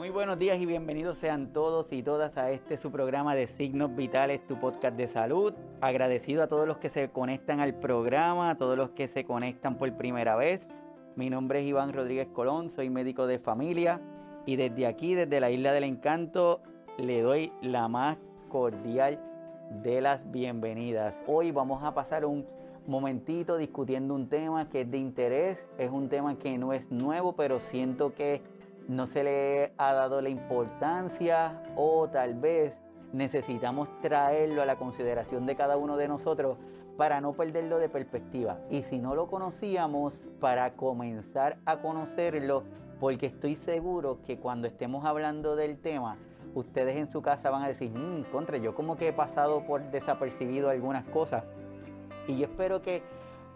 Muy buenos días y bienvenidos sean todos y todas a este su programa de Signos Vitales, tu podcast de salud. Agradecido a todos los que se conectan al programa, a todos los que se conectan por primera vez. Mi nombre es Iván Rodríguez Colón, soy médico de familia y desde aquí, desde la Isla del Encanto, le doy la más cordial de las bienvenidas. Hoy vamos a pasar un momentito discutiendo un tema que es de interés, es un tema que no es nuevo, pero siento que no se le ha dado la importancia o tal vez necesitamos traerlo a la consideración de cada uno de nosotros para no perderlo de perspectiva. Y si no lo conocíamos, para comenzar a conocerlo, porque estoy seguro que cuando estemos hablando del tema, ustedes en su casa van a decir, mmm, contra, yo como que he pasado por desapercibido algunas cosas. Y yo espero que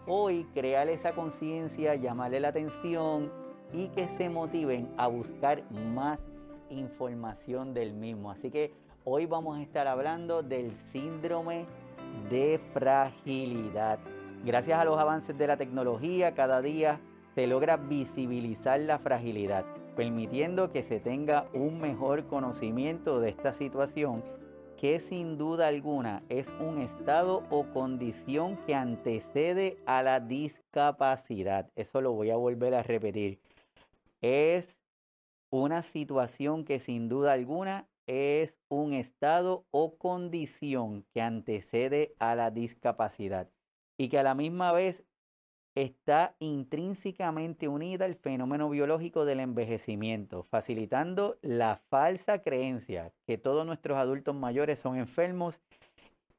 hoy crear esa conciencia, llamarle la atención y que se motiven a buscar más información del mismo. Así que hoy vamos a estar hablando del síndrome de fragilidad. Gracias a los avances de la tecnología, cada día se logra visibilizar la fragilidad, permitiendo que se tenga un mejor conocimiento de esta situación que sin duda alguna es un estado o condición que antecede a la discapacidad. Eso lo voy a volver a repetir es una situación que sin duda alguna es un estado o condición que antecede a la discapacidad y que a la misma vez está intrínsecamente unida al fenómeno biológico del envejecimiento, facilitando la falsa creencia que todos nuestros adultos mayores son enfermos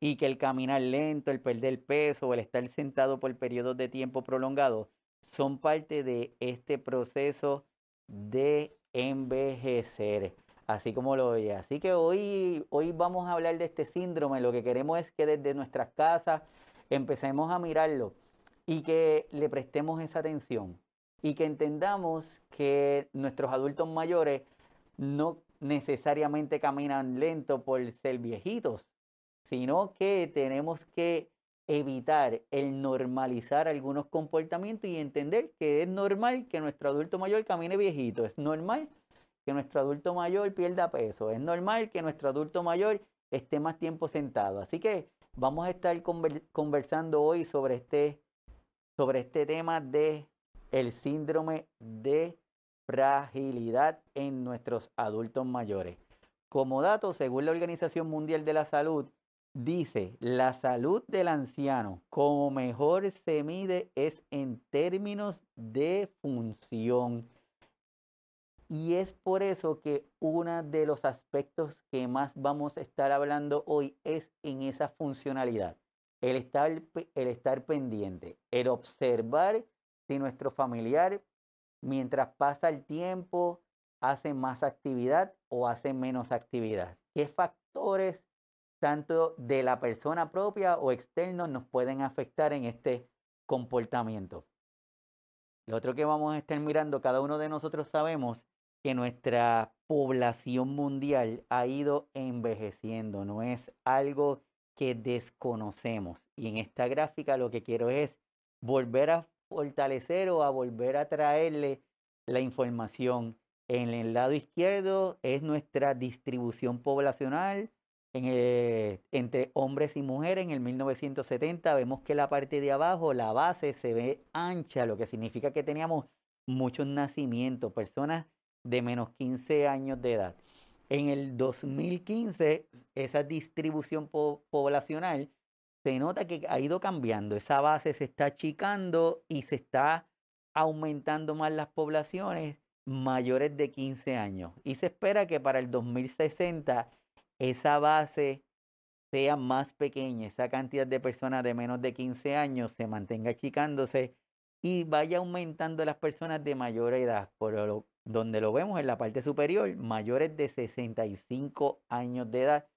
y que el caminar lento, el perder peso el estar sentado por periodos de tiempo prolongados son parte de este proceso de envejecer, así como lo oye. Así que hoy, hoy vamos a hablar de este síndrome. Lo que queremos es que desde nuestras casas empecemos a mirarlo y que le prestemos esa atención y que entendamos que nuestros adultos mayores no necesariamente caminan lento por ser viejitos, sino que tenemos que evitar el normalizar algunos comportamientos y entender que es normal que nuestro adulto mayor camine viejito, es normal que nuestro adulto mayor pierda peso, es normal que nuestro adulto mayor esté más tiempo sentado. Así que vamos a estar conversando hoy sobre este, sobre este tema de el síndrome de fragilidad en nuestros adultos mayores. Como dato, según la Organización Mundial de la Salud, Dice, la salud del anciano, como mejor se mide, es en términos de función. Y es por eso que uno de los aspectos que más vamos a estar hablando hoy es en esa funcionalidad. El estar, el estar pendiente, el observar si nuestro familiar, mientras pasa el tiempo, hace más actividad o hace menos actividad. ¿Qué factores tanto de la persona propia o externos nos pueden afectar en este comportamiento. Lo otro que vamos a estar mirando, cada uno de nosotros sabemos que nuestra población mundial ha ido envejeciendo, no es algo que desconocemos. Y en esta gráfica lo que quiero es volver a fortalecer o a volver a traerle la información. En el lado izquierdo es nuestra distribución poblacional, entre hombres y mujeres en el 1970 vemos que la parte de abajo, la base, se ve ancha, lo que significa que teníamos muchos nacimientos, personas de menos 15 años de edad. En el 2015, esa distribución poblacional se nota que ha ido cambiando. Esa base se está achicando y se está aumentando más las poblaciones mayores de 15 años. Y se espera que para el 2060 esa base sea más pequeña, esa cantidad de personas de menos de 15 años se mantenga achicándose y vaya aumentando las personas de mayor edad, por donde lo vemos en la parte superior, mayores de 65 años de edad,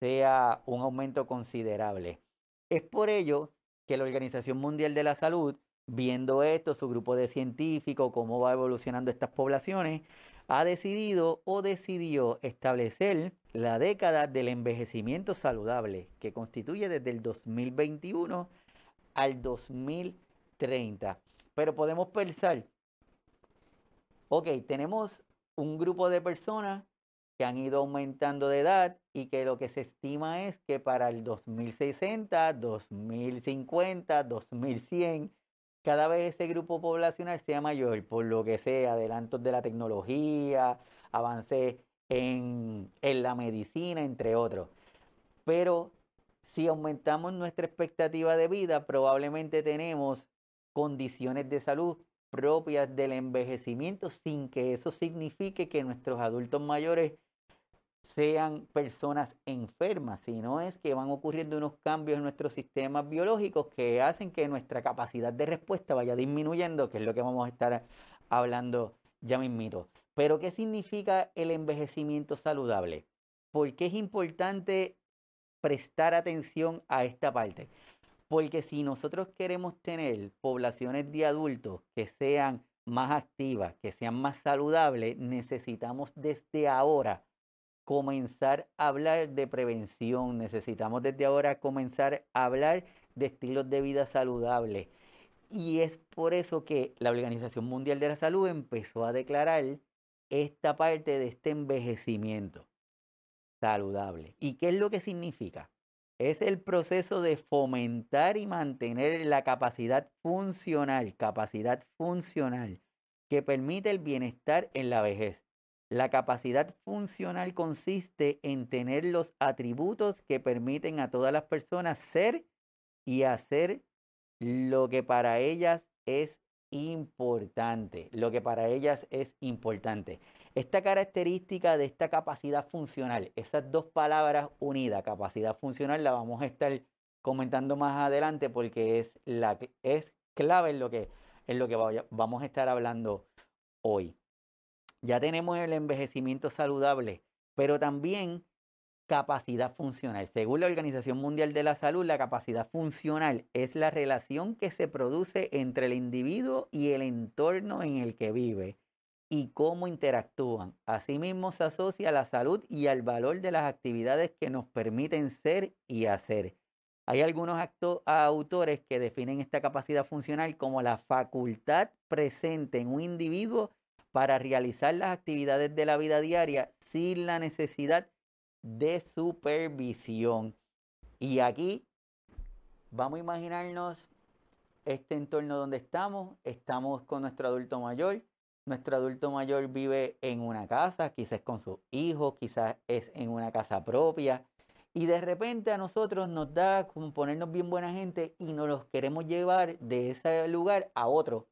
sea un aumento considerable. Es por ello que la Organización Mundial de la Salud, viendo esto, su grupo de científicos, cómo va evolucionando estas poblaciones, ha decidido o decidió establecer la década del envejecimiento saludable, que constituye desde el 2021 al 2030. Pero podemos pensar, ok, tenemos un grupo de personas que han ido aumentando de edad y que lo que se estima es que para el 2060, 2050, 2100, cada vez ese grupo poblacional sea mayor, por lo que sea, adelantos de la tecnología, avance en, en la medicina, entre otros. Pero si aumentamos nuestra expectativa de vida, probablemente tenemos condiciones de salud propias del envejecimiento sin que eso signifique que nuestros adultos mayores sean personas enfermas, sino es que van ocurriendo unos cambios en nuestros sistemas biológicos que hacen que nuestra capacidad de respuesta vaya disminuyendo, que es lo que vamos a estar hablando ya mismito. Pero ¿qué significa el envejecimiento saludable? ¿Por qué es importante prestar atención a esta parte? Porque si nosotros queremos tener poblaciones de adultos que sean más activas, que sean más saludables, necesitamos desde ahora comenzar a hablar de prevención, necesitamos desde ahora comenzar a hablar de estilos de vida saludables. Y es por eso que la Organización Mundial de la Salud empezó a declarar esta parte de este envejecimiento saludable. ¿Y qué es lo que significa? Es el proceso de fomentar y mantener la capacidad funcional, capacidad funcional que permite el bienestar en la vejez. La capacidad funcional consiste en tener los atributos que permiten a todas las personas ser y hacer lo que para ellas es importante, lo que para ellas es importante. Esta característica de esta capacidad funcional, esas dos palabras unidas, capacidad funcional, la vamos a estar comentando más adelante porque es, la, es clave en lo que, en lo que vamos a estar hablando hoy. Ya tenemos el envejecimiento saludable, pero también capacidad funcional. Según la Organización Mundial de la Salud, la capacidad funcional es la relación que se produce entre el individuo y el entorno en el que vive y cómo interactúan. Asimismo, se asocia a la salud y al valor de las actividades que nos permiten ser y hacer. Hay algunos autores que definen esta capacidad funcional como la facultad presente en un individuo para realizar las actividades de la vida diaria sin la necesidad de supervisión. Y aquí vamos a imaginarnos este entorno donde estamos. Estamos con nuestro adulto mayor. Nuestro adulto mayor vive en una casa, quizás con sus hijos, quizás es en una casa propia. Y de repente a nosotros nos da como ponernos bien buena gente y nos los queremos llevar de ese lugar a otro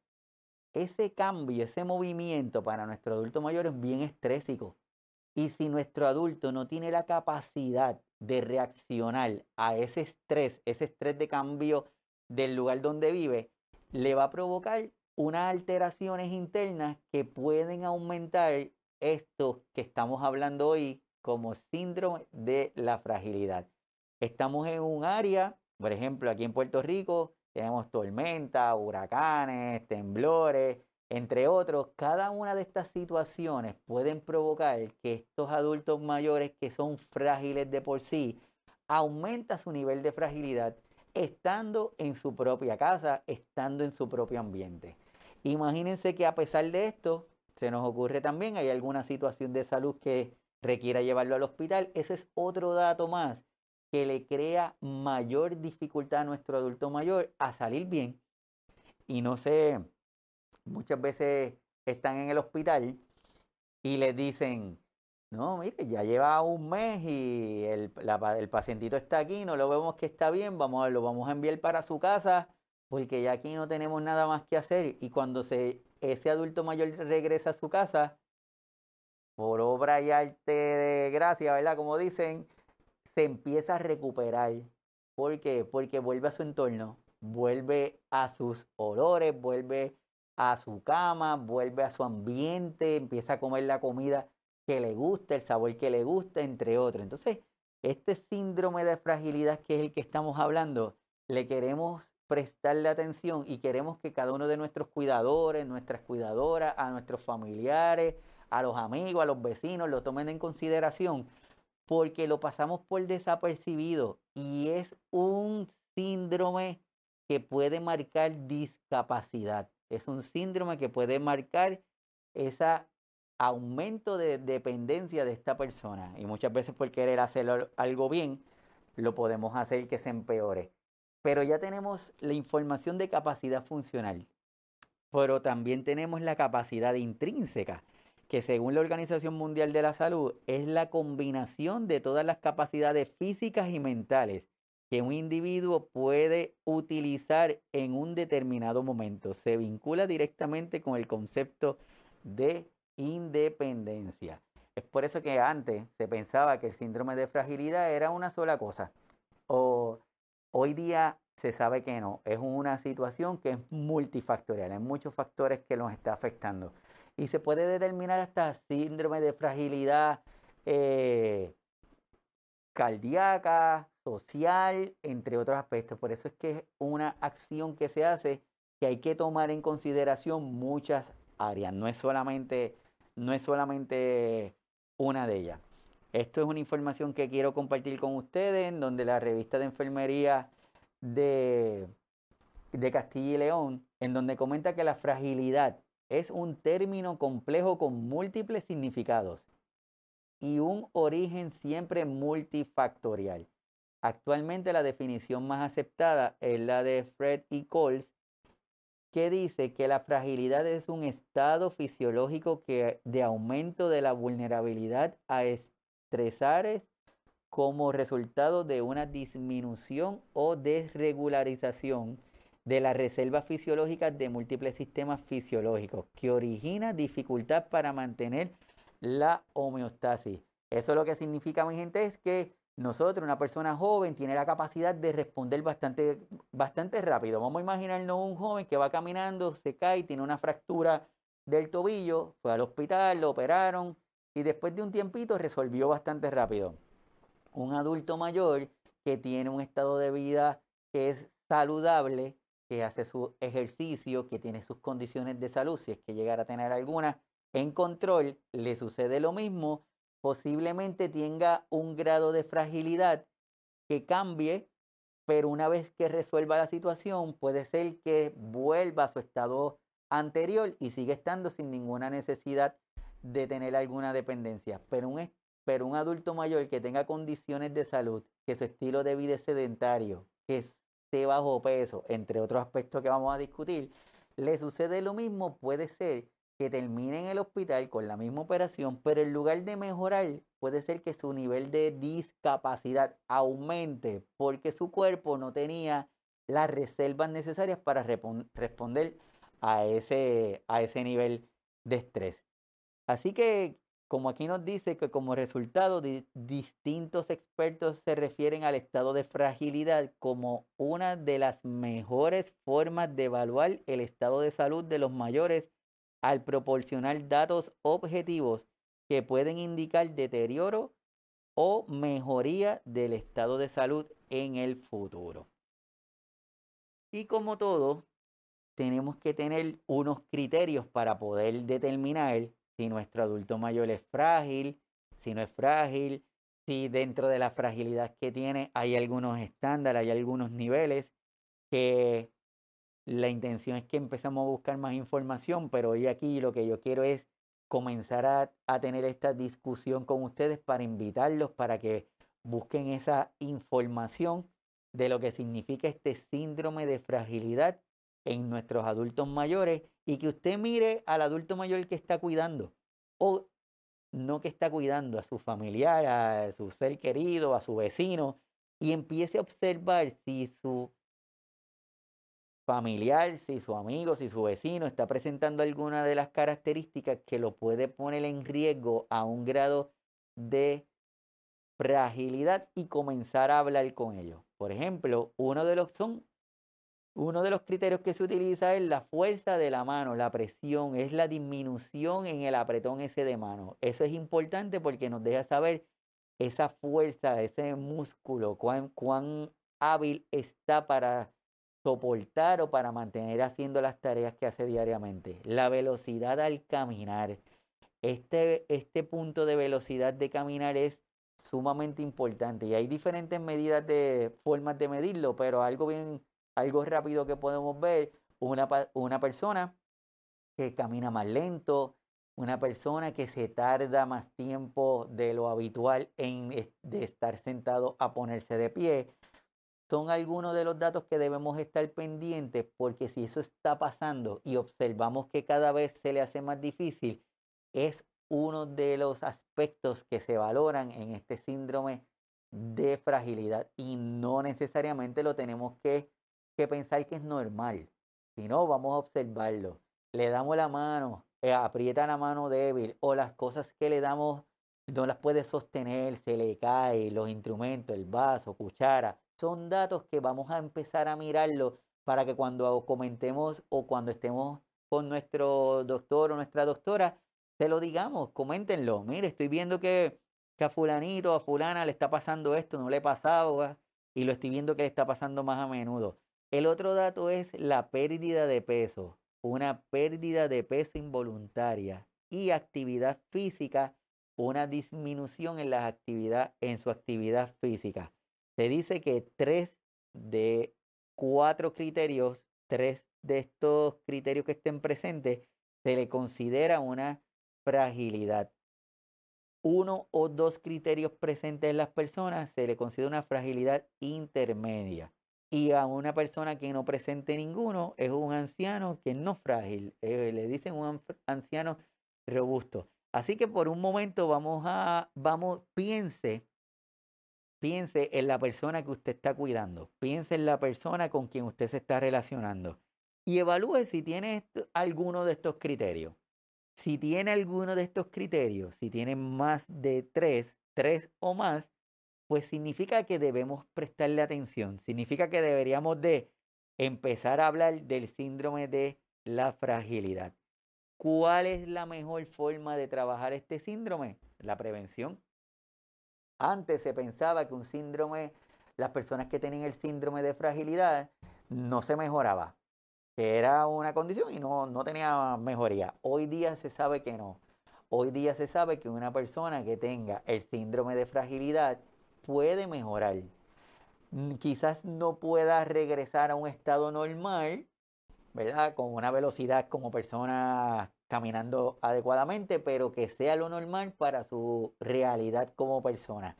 ese cambio, ese movimiento para nuestro adulto mayor es bien estrésico. Y si nuestro adulto no tiene la capacidad de reaccionar a ese estrés, ese estrés de cambio del lugar donde vive, le va a provocar unas alteraciones internas que pueden aumentar esto que estamos hablando hoy como síndrome de la fragilidad. Estamos en un área, por ejemplo, aquí en Puerto Rico, tenemos tormentas, huracanes, temblores, entre otros. Cada una de estas situaciones pueden provocar que estos adultos mayores que son frágiles de por sí, aumenta su nivel de fragilidad estando en su propia casa, estando en su propio ambiente. Imagínense que a pesar de esto, se nos ocurre también, hay alguna situación de salud que requiera llevarlo al hospital. Ese es otro dato más que le crea mayor dificultad a nuestro adulto mayor a salir bien. Y no sé, muchas veces están en el hospital y les dicen, no, mire, ya lleva un mes y el, el pacientito está aquí, no lo vemos que está bien, vamos a, lo vamos a enviar para su casa porque ya aquí no tenemos nada más que hacer. Y cuando se, ese adulto mayor regresa a su casa, por obra y arte de gracia, ¿verdad? Como dicen, se empieza a recuperar. ¿Por qué? Porque vuelve a su entorno, vuelve a sus olores, vuelve a su cama, vuelve a su ambiente, empieza a comer la comida que le gusta, el sabor que le gusta, entre otros. Entonces, este síndrome de fragilidad que es el que estamos hablando, le queremos prestarle atención y queremos que cada uno de nuestros cuidadores, nuestras cuidadoras, a nuestros familiares, a los amigos, a los vecinos, lo tomen en consideración porque lo pasamos por desapercibido y es un síndrome que puede marcar discapacidad. Es un síndrome que puede marcar esa aumento de dependencia de esta persona. Y muchas veces por querer hacer algo bien, lo podemos hacer que se empeore. Pero ya tenemos la información de capacidad funcional, pero también tenemos la capacidad intrínseca, que según la Organización Mundial de la Salud es la combinación de todas las capacidades físicas y mentales que un individuo puede utilizar en un determinado momento. Se vincula directamente con el concepto de independencia. Es por eso que antes se pensaba que el síndrome de fragilidad era una sola cosa. O hoy día se sabe que no. Es una situación que es multifactorial. Hay muchos factores que nos está afectando. Y se puede determinar hasta síndrome de fragilidad eh, cardíaca, social, entre otros aspectos. Por eso es que es una acción que se hace que hay que tomar en consideración muchas áreas. No es solamente no es solamente una de ellas. Esto es una información que quiero compartir con ustedes, en donde la revista de enfermería de, de Castilla y León, en donde comenta que la fragilidad es un término complejo con múltiples significados y un origen siempre multifactorial. Actualmente la definición más aceptada es la de Fred y Coles que dice que la fragilidad es un estado fisiológico que, de aumento de la vulnerabilidad a estresares como resultado de una disminución o desregularización de las reservas fisiológicas de múltiples sistemas fisiológicos, que origina dificultad para mantener la homeostasis. Eso lo que significa, mi gente, es que nosotros, una persona joven, tiene la capacidad de responder bastante, bastante rápido. Vamos a imaginarnos un joven que va caminando, se cae, tiene una fractura del tobillo, fue al hospital, lo operaron y después de un tiempito resolvió bastante rápido. Un adulto mayor que tiene un estado de vida que es saludable, que hace su ejercicio, que tiene sus condiciones de salud, si es que llegara a tener alguna en control, le sucede lo mismo posiblemente tenga un grado de fragilidad que cambie, pero una vez que resuelva la situación, puede ser que vuelva a su estado anterior y sigue estando sin ninguna necesidad de tener alguna dependencia. Pero un, pero un adulto mayor que tenga condiciones de salud, que su estilo de vida es sedentario, que esté bajo peso, entre otros aspectos que vamos a discutir, le sucede lo mismo, puede ser que termine en el hospital con la misma operación, pero en lugar de mejorar, puede ser que su nivel de discapacidad aumente porque su cuerpo no tenía las reservas necesarias para responder a ese, a ese nivel de estrés. Así que, como aquí nos dice que como resultado, distintos expertos se refieren al estado de fragilidad como una de las mejores formas de evaluar el estado de salud de los mayores al proporcionar datos objetivos que pueden indicar deterioro o mejoría del estado de salud en el futuro. Y como todo, tenemos que tener unos criterios para poder determinar si nuestro adulto mayor es frágil, si no es frágil, si dentro de la fragilidad que tiene hay algunos estándares, hay algunos niveles que la intención es que empezamos a buscar más información, pero hoy aquí lo que yo quiero es comenzar a, tener esta discusión con ustedes para invitarlos para que busquen esa información de lo que significa este síndrome de fragilidad en nuestros adultos mayores y que usted mire al adulto mayor que está cuidando o no que está cuidando a su familiar, a su ser querido, a su vecino y empiece a observar si su familiar, si su amigo, si su vecino está presentando alguna de las características que lo puede poner en riesgo a un grado de fragilidad y comenzar a hablar con ellos. Por ejemplo, uno de los son uno de los criterios que se utiliza es la fuerza de la mano, la presión, es la disminución en el apretón ese de mano. Eso es importante porque nos deja saber esa fuerza, ese músculo, cuán, hábil está para soportar o para mantener haciendo las tareas que hace diariamente. La velocidad al caminar. Este, este punto de velocidad de caminar es sumamente importante y hay diferentes medidas de formas de medirlo, pero algo bien, algo rápido que podemos ver, una, una persona que camina más lento, una persona que se tarda más tiempo de lo habitual en de estar sentado a ponerse de pie. Son algunos de los datos que debemos estar pendientes porque si eso está pasando y observamos que cada vez se le hace más difícil, es uno de los aspectos que se valoran en este síndrome de fragilidad y no necesariamente lo tenemos que, que pensar que es normal, sino vamos a observarlo. Le damos la mano, eh, aprieta la mano débil o las cosas que le damos no las puede sostener, se le cae, los instrumentos, el vaso, cuchara. Son datos que vamos a empezar a mirarlo para que cuando comentemos o cuando estemos con nuestro doctor o nuestra doctora, se lo digamos, coméntenlo. Mire, estoy viendo que, a fulanito o a fulana le está pasando esto, no le pasaba y lo estoy viendo que le está pasando más a menudo. El otro dato es la pérdida de peso una pérdida de peso involuntaria y actividad física, una disminución en, en su actividad física. Se dice que tres de cuatro criterios, tres de estos criterios que estén presentes, se le considera una fragilidad. Uno o dos criterios presentes en las personas se le considera una fragilidad intermedia. Y a una persona que no presente ninguno es un anciano que no frágil. Eh, le dicen un anciano robusto. Así que por un momento vamos a, vamos, piense, piense en la persona que usted está cuidando. Piense en la persona con quien usted se está relacionando. Y evalúe si tiene alguno de estos criterios. Si tiene alguno de estos criterios, si tiene más de tres, tres o más, pues significa que debemos prestarle atención, significa que deberíamos de empezar a hablar del síndrome de la fragilidad. ¿Cuál es la mejor forma de trabajar este síndrome? La prevención. Antes se pensaba que un síndrome, las personas que tenían el síndrome de fragilidad, no se mejoraba, que era una condición y no, no tenía mejoría. Hoy día se sabe que no. Hoy día se sabe que una persona que tenga el síndrome de fragilidad puede mejorar. Quizás no pueda regresar a un estado normal, ¿verdad? Con una velocidad como persona caminando adecuadamente, pero que sea lo normal para su realidad como persona.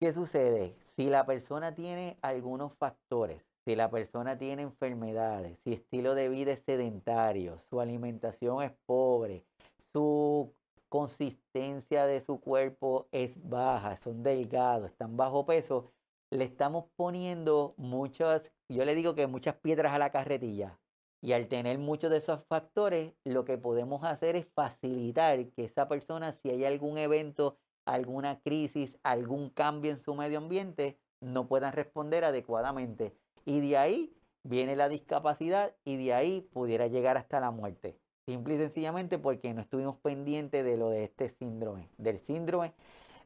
¿Qué sucede? Si la persona tiene algunos factores, si la persona tiene enfermedades, si estilo de vida es sedentario, su alimentación es pobre, su consistencia de su cuerpo es baja, son delgados, están bajo peso, le estamos poniendo muchas, yo le digo que muchas piedras a la carretilla. Y al tener muchos de esos factores, lo que podemos hacer es facilitar que esa persona, si hay algún evento, alguna crisis, algún cambio en su medio ambiente, no puedan responder adecuadamente. Y de ahí viene la discapacidad y de ahí pudiera llegar hasta la muerte. Simple y sencillamente porque no estuvimos pendientes de lo de este síndrome, del síndrome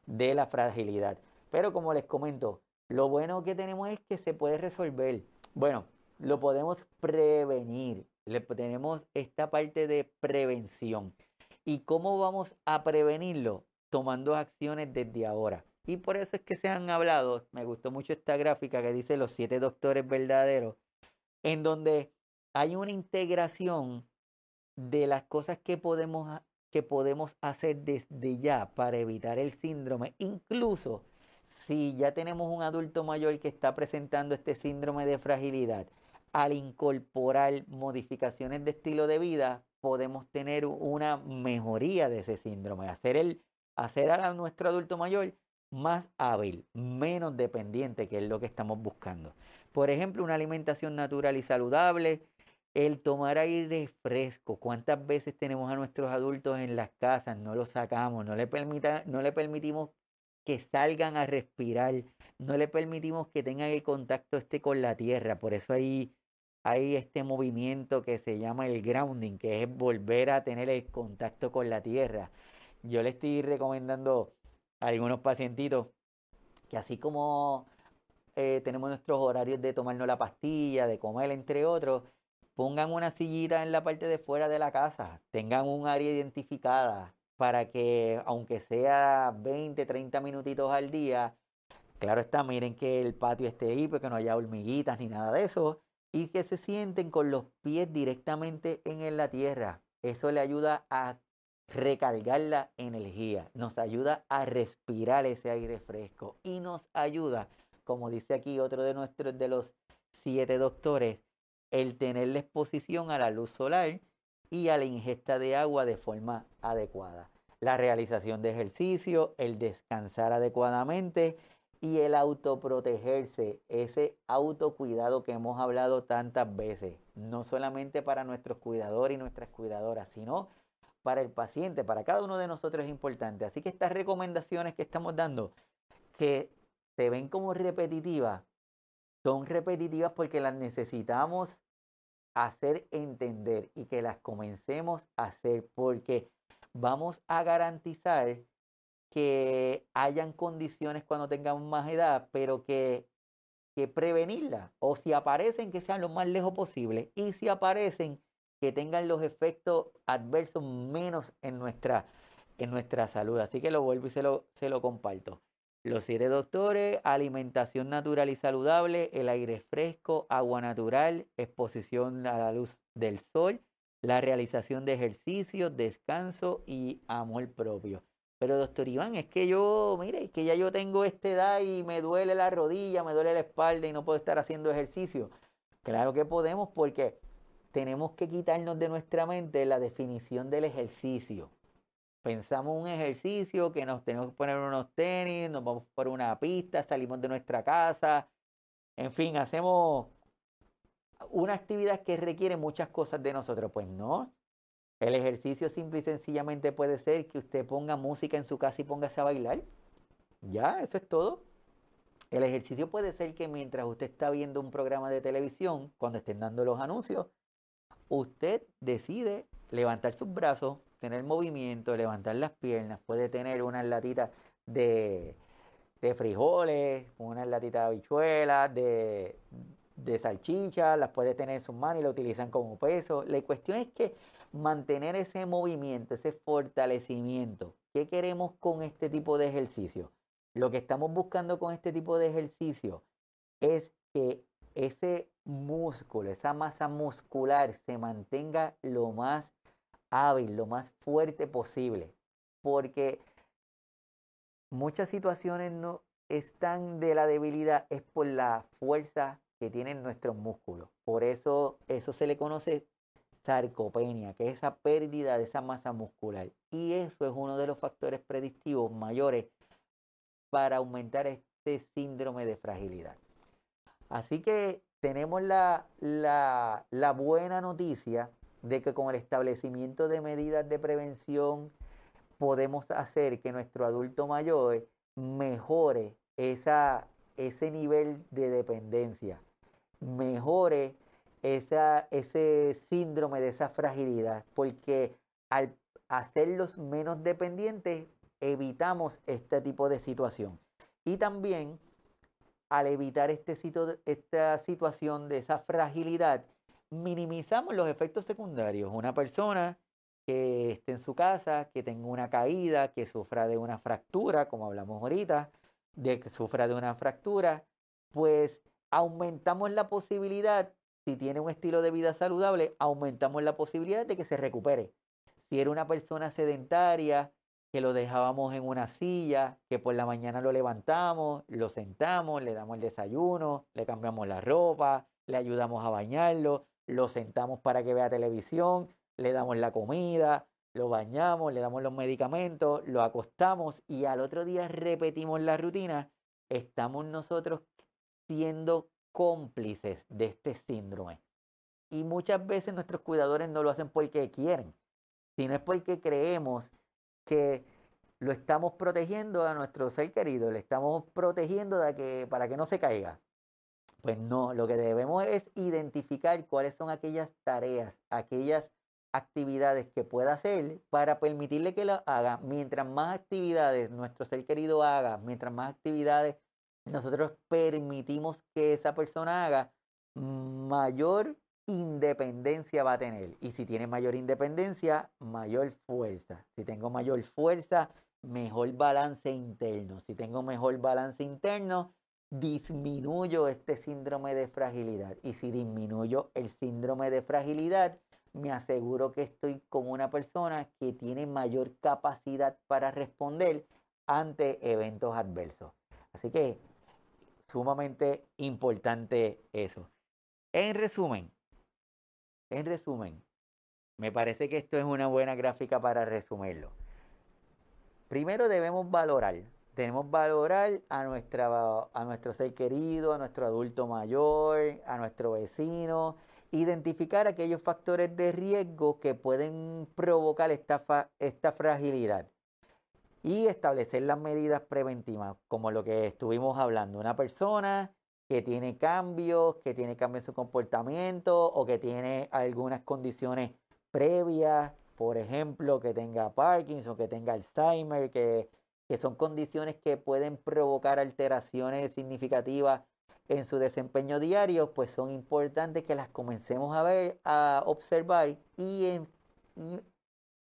de la fragilidad. Pero como les comento, lo bueno que tenemos es que se puede resolver. Bueno, lo podemos prevenir. Tenemos esta parte de prevención. ¿Y cómo vamos a prevenirlo? Tomando acciones desde ahora. Y por eso es que se han hablado, me gustó mucho esta gráfica que dice los siete doctores verdaderos, en donde hay una integración de las cosas que podemos, que podemos hacer desde ya para evitar el síndrome, incluso si ya tenemos un adulto mayor que está presentando este síndrome de fragilidad, al incorporar modificaciones de estilo de vida, podemos tener una mejoría de ese síndrome, hacer, el, hacer a nuestro adulto mayor más hábil, menos dependiente, que es lo que estamos buscando. Por ejemplo, una alimentación natural y saludable, el tomar aire fresco. ¿Cuántas veces tenemos a nuestros adultos en las casas? No los sacamos, no le, permita, no le permitimos que salgan a respirar, no le permitimos que tengan el contacto este con la tierra. Por eso hay, hay este movimiento que se llama el grounding, que es volver a tener el contacto con la tierra. Yo le estoy recomendando a algunos pacientitos que así como eh, tenemos nuestros horarios de tomarnos la pastilla, de comer, entre otros, pongan una sillita en la parte de fuera de la casa, tengan un área identificada para que aunque sea 20, 30 minutitos al día, claro está, miren que el patio esté ahí, porque no haya hormiguitas ni nada de eso, y que se sienten con los pies directamente en la tierra. eso le ayuda a recargar la energía, nos ayuda a respirar ese aire fresco y nos ayuda, como dice aquí otro de nuestros de los siete doctores, el tener la exposición a la luz solar y a la ingesta de agua de forma adecuada. La realización de ejercicio, el descansar adecuadamente y el autoprotegerse, ese autocuidado que hemos hablado tantas veces, no solamente para nuestros cuidadores y nuestras cuidadoras, sino para el paciente, para cada uno de nosotros es importante. Así que estas recomendaciones que estamos dando, que se ven como repetitivas, son repetitivas porque las necesitamos hacer entender y que las comencemos a hacer porque vamos a garantizar que hayan condiciones cuando tengamos más edad, pero que, que prevenirlas. O si aparecen, que sean lo más lejos posible. Y si aparecen, que tengan los efectos adversos menos en nuestra, en nuestra salud. Así que lo vuelvo y se lo, se lo comparto. Los siete doctores, alimentación natural y saludable, el aire fresco, agua natural, exposición a la luz del sol, la realización de ejercicios, descanso y amor propio. Pero doctor Iván, es que yo, mire, es que ya yo tengo esta edad y me duele la rodilla, me duele la espalda y no puedo estar haciendo ejercicio. Claro que podemos porque tenemos que quitarnos de nuestra mente la definición del ejercicio. Pensamos un ejercicio que nos tenemos que poner unos tenis, nos vamos por una pista, salimos de nuestra casa, en fin, hacemos una actividad que requiere muchas cosas de nosotros. Pues no, el ejercicio simple y sencillamente puede ser que usted ponga música en su casa y póngase a bailar. Ya, eso es todo. El ejercicio puede ser que mientras usted está viendo un programa de televisión, cuando estén dando los anuncios, usted decide levantar sus brazos, tener movimiento, levantar las piernas, puede tener unas latitas de, de frijoles, unas latitas de habichuelas, de, de salchicha, las puede tener en sus manos y lo utilizan como peso. La cuestión es que mantener ese movimiento, ese fortalecimiento. ¿Qué queremos con este tipo de ejercicio? Lo que estamos buscando con este tipo de ejercicio es que ese músculo, esa masa muscular se mantenga lo más hábil, lo más fuerte posible. Porque muchas situaciones no están de la debilidad, es por la fuerza que tienen nuestros músculos. Por eso eso se le conoce sarcopenia, que es esa pérdida de esa masa muscular. Y eso es uno de los factores predictivos mayores para aumentar este síndrome de fragilidad. Así que tenemos la, la, la buena noticia de que con el establecimiento de medidas de prevención podemos hacer que nuestro adulto mayor mejore esa, ese nivel de dependencia, mejore esa, ese síndrome de esa fragilidad, porque al hacerlos menos dependientes evitamos este tipo de situación. Y también al evitar este, esta situación de esa fragilidad, minimizamos los efectos secundarios. Una persona que esté en su casa, que tenga una caída, que sufra de una fractura, como hablamos ahorita, de que sufra de una fractura, pues aumentamos la posibilidad si tiene un estilo de vida saludable, aumentamos la posibilidad de que se recupere. Si era una persona sedentaria, que lo dejábamos en una silla, que por la mañana lo levantamos, lo sentamos, le damos el desayuno, le cambiamos la ropa, le ayudamos a bañarlo, lo sentamos para que vea televisión, le damos la comida, lo bañamos, le damos los medicamentos, lo acostamos y al otro día repetimos la rutina, estamos nosotros siendo cómplices de este síndrome. Y muchas veces nuestros cuidadores no lo hacen porque quieren, sino es porque creemos que lo estamos protegiendo a nuestro ser querido, le estamos protegiendo para que no se caiga. Pues no, lo que debemos es identificar cuáles son aquellas tareas, aquellas actividades que pueda hacer para permitirle que lo haga. Mientras más actividades nuestro ser querido haga, mientras más actividades nosotros permitimos que esa persona haga, mayor independencia va a tener. Y si tiene mayor independencia, mayor fuerza. Si tengo mayor fuerza, mejor balance interno. Si tengo mejor balance interno, disminuyo este síndrome de fragilidad. Y si disminuyo el síndrome de fragilidad, me aseguro que estoy con una persona que tiene mayor capacidad para responder ante eventos adversos. Así que sumamente importante eso. En resumen, en resumen, me parece que esto es una buena gráfica para resumirlo. Primero debemos valorar, debemos valorar a, nuestra, a nuestro ser querido, a nuestro adulto mayor, a nuestro vecino, identificar aquellos factores de riesgo que pueden provocar esta, esta fragilidad y establecer las medidas preventivas, como lo que estuvimos hablando. Una persona que tiene cambios, que tiene cambios en su comportamiento o que tiene algunas condiciones previas, por ejemplo, que tenga Parkinson, que tenga Alzheimer, que, que son condiciones que pueden provocar alteraciones significativas en su desempeño diario, pues son importantes que las comencemos a ver, a observar y, y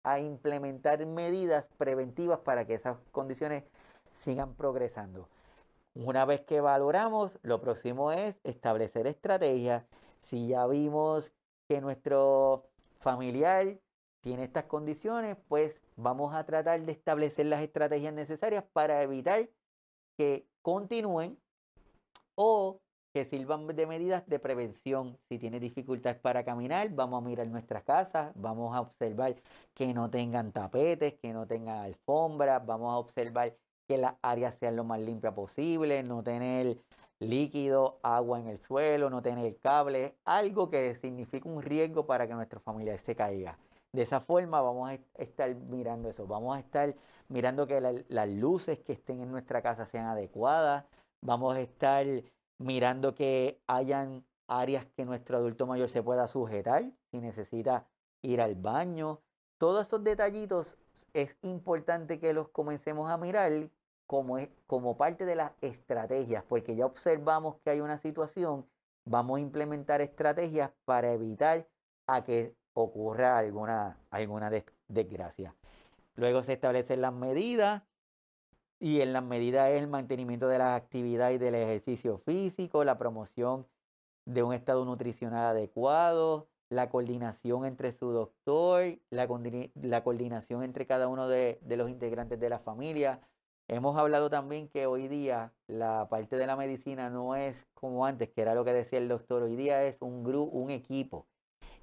a implementar medidas preventivas para que esas condiciones sigan progresando. Una vez que valoramos, lo próximo es establecer estrategias. Si ya vimos que nuestro familiar tiene estas condiciones, pues vamos a tratar de establecer las estrategias necesarias para evitar que continúen o que sirvan de medidas de prevención. Si tiene dificultades para caminar, vamos a mirar nuestras casas, vamos a observar que no tengan tapetes, que no tengan alfombras, vamos a observar que las áreas sean lo más limpias posible, no tener líquido, agua en el suelo, no tener cable, algo que signifique un riesgo para que nuestra familia se caiga. De esa forma vamos a estar mirando eso, vamos a estar mirando que las luces que estén en nuestra casa sean adecuadas, vamos a estar mirando que hayan áreas que nuestro adulto mayor se pueda sujetar si necesita ir al baño. Todos esos detallitos es importante que los comencemos a mirar como, como parte de las estrategias, porque ya observamos que hay una situación, vamos a implementar estrategias para evitar a que ocurra alguna, alguna desgracia. Luego se establecen las medidas y en la medida es el mantenimiento de las actividades y del ejercicio físico, la promoción de un estado nutricional adecuado, la coordinación entre su doctor, la, la coordinación entre cada uno de, de, los integrantes de la familia. Hemos hablado también que hoy día la parte de la medicina no es como antes, que era lo que decía el doctor, hoy día es un grupo, un equipo.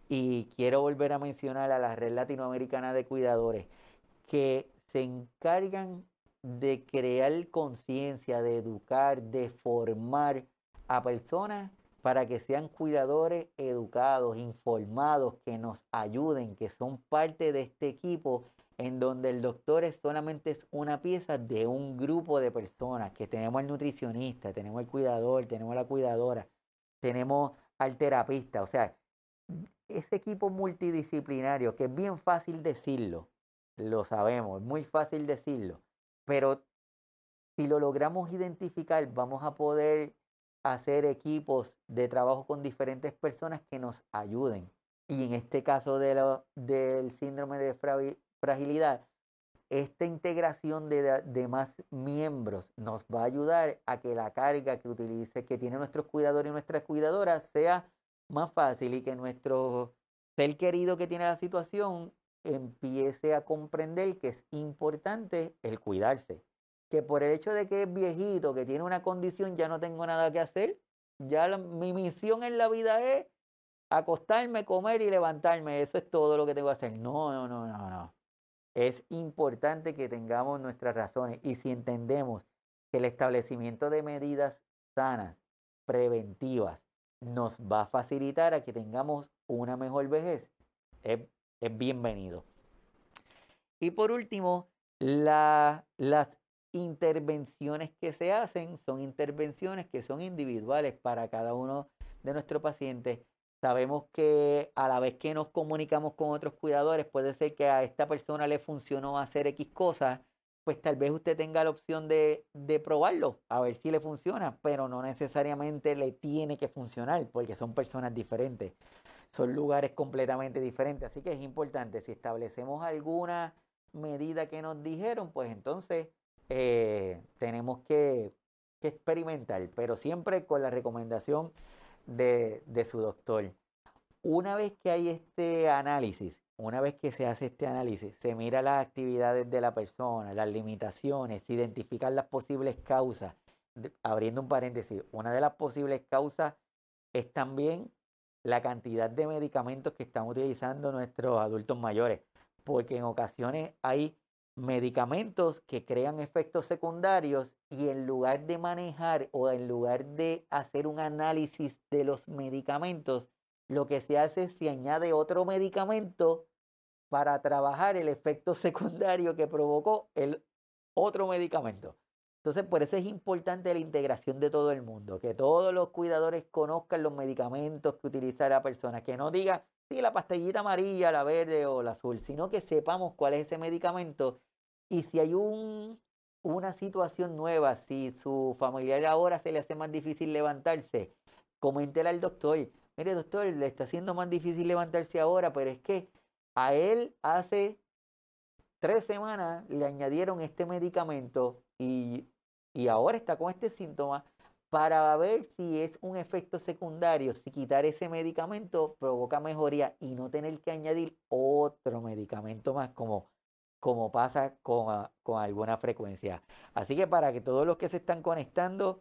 Y quiero volver a mencionar a la Red Latinoamericana de Cuidadores, que se encargan de crear conciencia, de educar, de formar a personas para que sean cuidadores educados, informados, que nos ayuden, que son parte de este equipo en donde el doctor es solamente es una pieza de un grupo de personas, que tenemos al nutricionista, tenemos al cuidador, tenemos la cuidadora, tenemos al terapista, o sea, ese equipo multidisciplinario que es bien fácil decirlo, lo sabemos, es muy fácil decirlo, pero si lo logramos identificar, vamos a poder hacer equipos de trabajo con diferentes personas que nos ayuden. Y en este caso de del síndrome de fragilidad, esta integración de, de, más miembros nos va a ayudar a que la carga que utilice, que tiene nuestros cuidadores y nuestras cuidadoras sea más fácil y que nuestro ser querido que tiene la situación empiece a comprender que es importante el cuidarse. Que por el hecho de que es viejito, que tiene una condición, ya no tengo nada que hacer. Ya mi misión en la vida es acostarme, comer y levantarme. Eso es todo lo que tengo que hacer. No, no, no, no, no. Es importante que tengamos nuestras razones y si entendemos que el establecimiento de medidas sanas, preventivas, nos va a facilitar a que tengamos una mejor vejez, es es bienvenido. Y por último, las intervenciones que se hacen son intervenciones que son individuales para cada uno de nuestros pacientes. Sabemos que a la vez que nos comunicamos con otros cuidadores, puede ser que a esta persona le funcionó hacer X cosas, pues tal vez usted tenga la opción de, de probarlo, a ver si le funciona, pero no necesariamente le tiene que funcionar, porque son personas diferentes son lugares completamente diferentes. Así que es importante, si establecemos alguna medida que nos dijeron, pues entonces eh, tenemos que, experimentar, pero siempre con la recomendación de, su doctor. una vez que hay este análisis, una vez que se hace este análisis, se mira las actividades de la persona, las limitaciones, se identifican las posibles causas. abriendo un paréntesis, una de las posibles causas es también la cantidad de medicamentos que están utilizando nuestros adultos mayores, porque en ocasiones hay medicamentos que crean efectos secundarios y en lugar de manejar o en lugar de hacer un análisis de los medicamentos, lo que se hace es se añade otro medicamento para trabajar el efecto secundario que provocó el otro medicamento. Entonces, por eso es importante la integración de todo el mundo, que todos los cuidadores conozcan los medicamentos que utiliza la persona, que no digan, sí, la pastillita amarilla, la verde o la azul, sino que sepamos cuál es ese medicamento y si hay un, una situación nueva, si su familiar ahora se le hace más difícil levantarse, coméntele al doctor, mire doctor, le está haciendo más difícil levantarse ahora, pero es que a él hace tres semanas le añadieron este medicamento y, y ahora está con este síntoma para ver si es un efecto secundario, si quitar ese medicamento provoca mejoría y no tener que añadir otro medicamento más como, como pasa con, con alguna frecuencia. Así que para que todos los que se están conectando,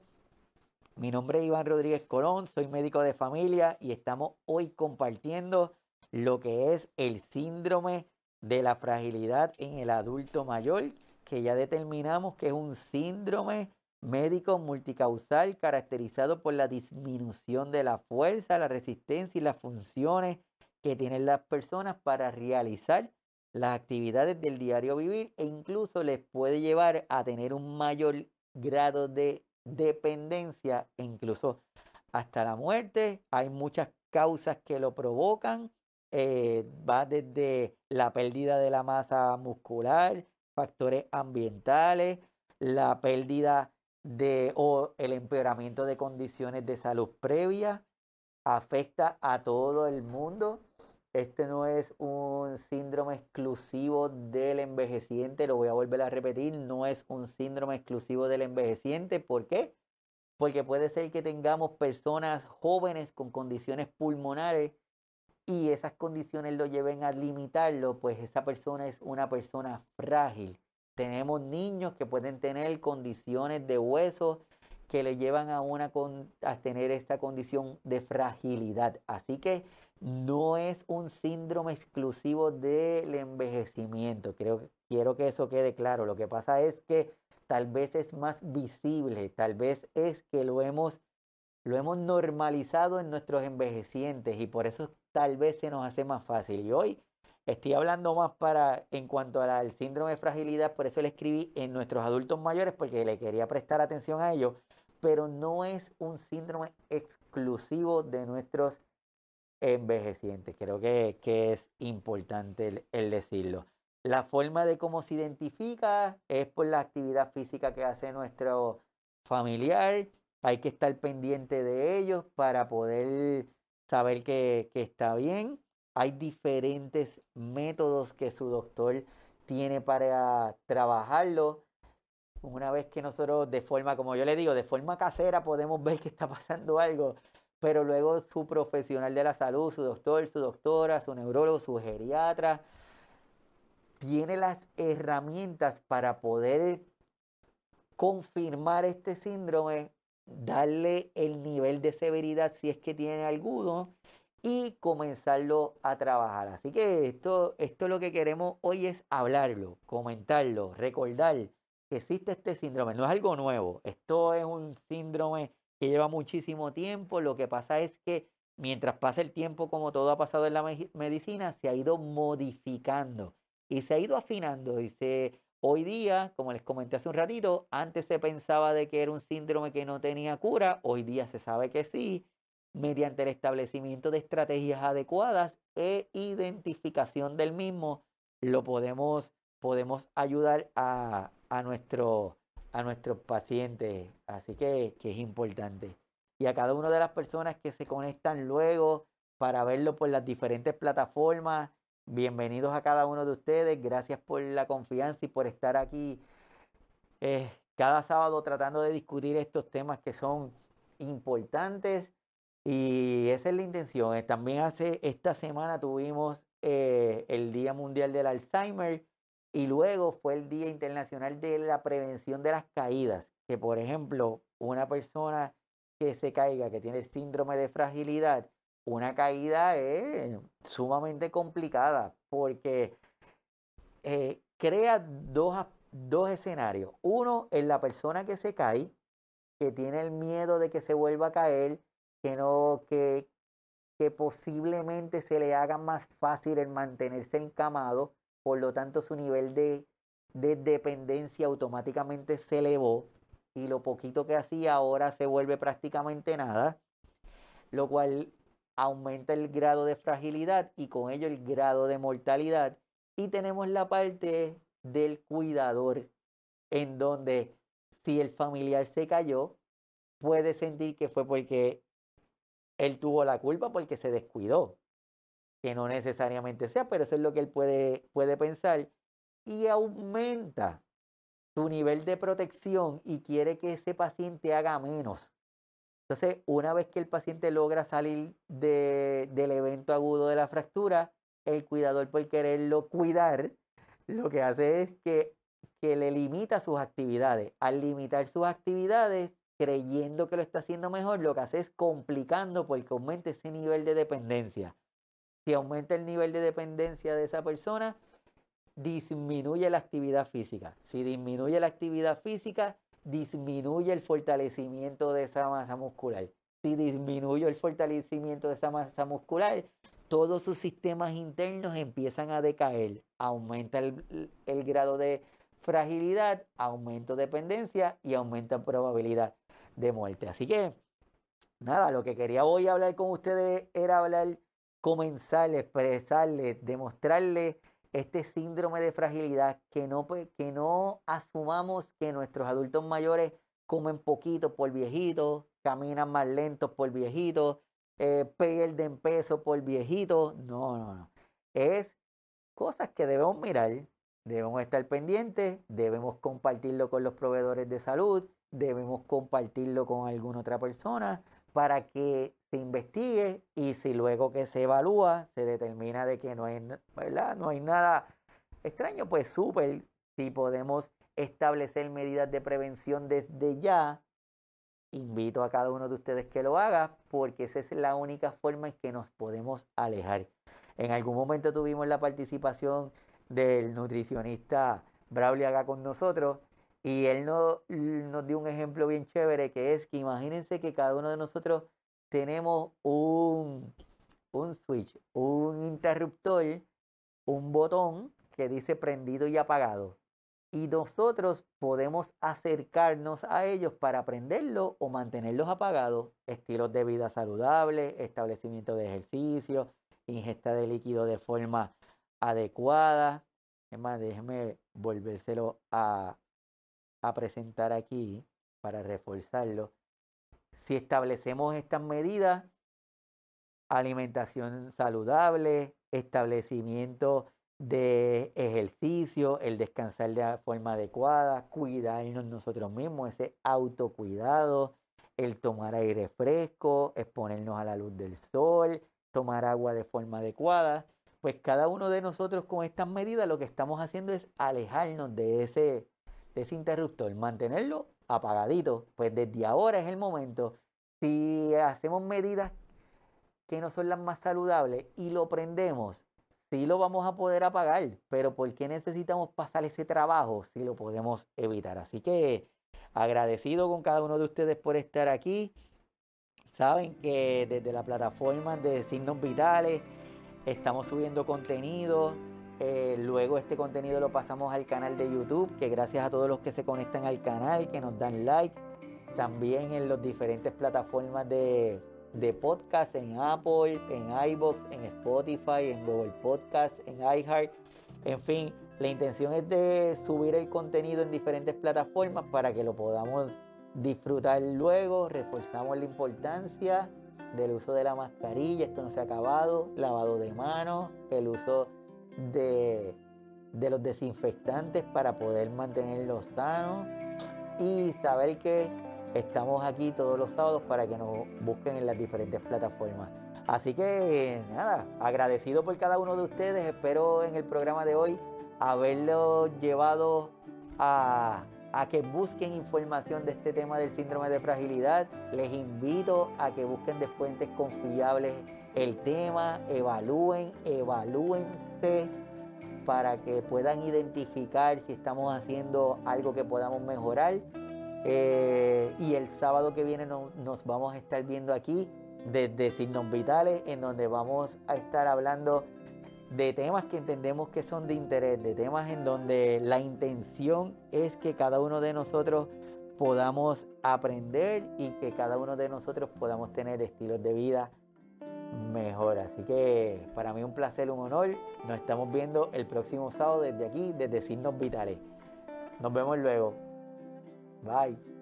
mi nombre es Iván Rodríguez Colón, soy médico de familia y estamos hoy compartiendo lo que es el síndrome de la fragilidad en el adulto mayor, que ya determinamos que es un síndrome médico multicausal caracterizado por la disminución de la fuerza, la resistencia y las funciones que tienen las personas para realizar las actividades del diario vivir e incluso les puede llevar a tener un mayor grado de dependencia e incluso hasta la muerte. Hay muchas causas que lo provocan. Eh, va desde la pérdida de la masa muscular, factores ambientales, la pérdida de o el empeoramiento de condiciones de salud previa, afecta a todo el mundo. Este no es un síndrome exclusivo del envejeciente, lo voy a volver a repetir, no es un síndrome exclusivo del envejeciente. ¿Por qué? Porque puede ser que tengamos personas jóvenes con condiciones pulmonares y esas condiciones lo lleven a limitarlo, pues esa persona es una persona frágil. Tenemos niños que pueden tener condiciones de hueso que le llevan a, una a tener esta condición de fragilidad. Así que no es un síndrome exclusivo del envejecimiento. Creo, quiero que eso quede claro. Lo que pasa es que tal vez es más visible, tal vez es que lo hemos, lo hemos normalizado en nuestros envejecientes y por eso tal vez se nos hace más fácil. Y hoy estoy hablando más para en cuanto al síndrome de fragilidad, por eso le escribí en nuestros adultos mayores porque le quería prestar atención a ello, pero no es un síndrome exclusivo de nuestros envejecientes. Creo que, es importante el, decirlo. La forma de cómo se identifica es por la actividad física que hace nuestro familiar. Hay que estar pendiente de ellos para poder saber que, que está bien. Hay diferentes métodos que su doctor tiene para trabajarlo. Una vez que nosotros de forma, como yo le digo, de forma casera podemos ver que está pasando algo, pero luego su profesional de la salud, su doctor, su doctora, su neurólogo, su geriatra, tiene las herramientas para poder confirmar este síndrome, darle el nivel de severidad si es que tiene alguno y comenzarlo a trabajar. Así que esto, esto lo que queremos hoy es hablarlo, comentarlo, recordar que existe este síndrome. No es algo nuevo, esto es un síndrome que lleva muchísimo tiempo. Lo que pasa es que mientras pasa el tiempo, como todo ha pasado en la medicina, se ha ido modificando y se ha ido afinando. Y se, hoy día, como les comenté hace un ratito, antes se pensaba de que era un síndrome que no tenía cura, hoy día se sabe que sí, mediante el establecimiento de estrategias adecuadas e identificación del mismo, lo podemos, podemos ayudar a, a nuestro a nuestros pacientes. Así que, que es importante. Y a cada una de las personas que se conectan luego para verlo por las diferentes plataformas. Bienvenidos a cada uno de ustedes. Gracias por la confianza y por estar aquí eh, cada sábado tratando de discutir estos temas que son importantes Y esa es la intención. También hace esta semana tuvimos eh, el Día Mundial del Alzheimer y luego fue el Día Internacional de la Prevención de las Caídas, que por ejemplo, una persona que se caiga, que tiene síndrome de fragilidad, una caída es sumamente complicada porque eh, crea dos, dos escenarios. Uno, en la persona que se cae, que tiene el miedo de que se vuelva a caer, que no, que, que posiblemente se le haga más fácil el mantenerse encamado, por lo tanto su nivel de, de dependencia automáticamente se elevó y lo poquito que hacía ahora se vuelve prácticamente nada, lo cual aumenta el grado de fragilidad y con ello el grado de mortalidad. Y tenemos la parte del cuidador, en donde si el familiar se cayó, puede sentir que fue porque él tuvo la culpa porque se descuidó. Que no necesariamente sea, pero eso es lo que él puede, puede pensar. Y aumenta su nivel de protección y quiere que ese paciente haga menos. Entonces, una vez que el paciente logra salir de, del evento agudo de la fractura, el cuidador por quererlo cuidar, lo que hace es que, que le limita sus actividades. Al limitar sus actividades, creyendo que lo está haciendo mejor, lo que hace es complicando porque aumenta ese nivel de dependencia. Si aumenta el nivel de dependencia de esa persona, disminuye la actividad física. Si disminuye la actividad física, disminuye el fortalecimiento de esa masa muscular. Si disminuye el fortalecimiento de esa masa muscular, todos sus sistemas internos empiezan a decaer. Aumenta el, grado de fragilidad, aumento de dependencia y aumenta probabilidad de muerte. Así que, nada, lo que quería hoy hablar con ustedes era hablar, comenzar, expresarle, demostrarle este síndrome de fragilidad, que no, pues, que no asumamos que nuestros adultos mayores comen poquito por viejitos, caminan más lentos por viejitos, eh, pierden peso por viejitos. No, no, no. Es cosas que debemos mirar, debemos estar pendientes, debemos compartirlo con los proveedores de salud, debemos compartirlo con alguna otra persona para que se investigue y si luego que se evalúa se determina de que no hay, ¿verdad? No hay nada extraño, pues súper, si podemos establecer medidas de prevención desde ya, invito a cada uno de ustedes que lo haga porque esa es la única forma en que nos podemos alejar. En algún momento tuvimos la participación del nutricionista Braulio acá con nosotros y él nos, nos dio un ejemplo bien chévere que es que imagínense que cada uno de nosotros tenemos un, un switch, un interruptor, un botón que dice prendido y apagado. Y nosotros podemos acercarnos a ellos para prenderlo o mantenerlos apagados. Estilos de vida saludable, establecimiento de ejercicio, ingesta de líquido de forma adecuada. Es más, déjeme volvérselo a presentar aquí para reforzarlo si establecemos estas medidas, alimentación saludable, establecimiento de ejercicio, el descansar de forma adecuada, cuidarnos nosotros mismos, ese autocuidado, el tomar aire fresco, exponernos a la luz del sol, tomar agua de forma adecuada, pues cada uno de nosotros con estas medidas lo que estamos haciendo es alejarnos de ese, de ese interruptor, mantenerlo apagadito, pues desde ahora es el momento. Si hacemos medidas que no son las más saludables y lo prendemos, sí lo vamos a poder apagar, pero ¿por qué necesitamos pasar ese trabajo si lo podemos evitar? Así que agradecido con cada uno de ustedes por estar aquí. Saben que desde la plataforma de signos vitales estamos subiendo contenido. Eh, luego este contenido lo pasamos al canal de YouTube, que gracias a todos los que se conectan al canal, que nos dan like, también en las diferentes plataformas de, de podcast, en Apple, en iBox, en Spotify, en Google Podcast, en iHeart. En fin, la intención es de subir el contenido en diferentes plataformas para que lo podamos disfrutar luego. Reforzamos la importancia del uso de la mascarilla, esto no se ha acabado, lavado de manos, el uso de, los desinfectantes para poder mantenerlos sanos y saber que Estamos aquí todos los sábados para que nos busquen en las diferentes plataformas. Así que nada, agradecido por cada uno de ustedes. Espero en el programa de hoy haberlo llevado a, a que busquen información de este tema del síndrome de fragilidad. Les invito a que busquen de fuentes confiables el tema, evalúen, evalúense para que puedan identificar si estamos haciendo algo que podamos mejorar. Eh, y el sábado que viene nos vamos a estar viendo aquí desde Signos Vitales, en donde vamos a estar hablando de temas que entendemos que son de interés, de temas en donde la intención es que cada uno de nosotros podamos aprender y que cada uno de nosotros podamos tener estilos de vida mejor. Así que para mí un placer, un honor. Nos estamos viendo el próximo sábado desde aquí, desde Signos Vitales. Nos vemos luego. Bye.